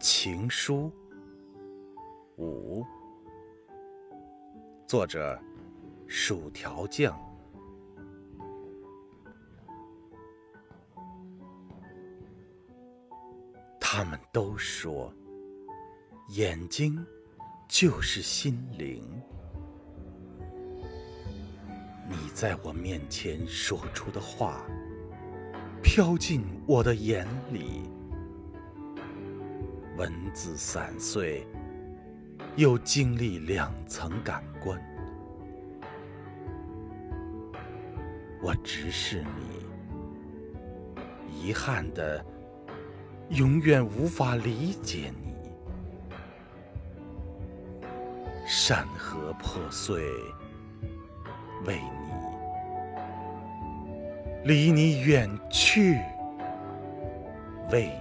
情书五，作者：薯条酱。他们都说，眼睛就是心灵。你在我面前说出的话，飘进我的眼里。文字散碎，又经历两层感官。我直视你，遗憾的，永远无法理解你。山河破碎，为你，离你远去，为。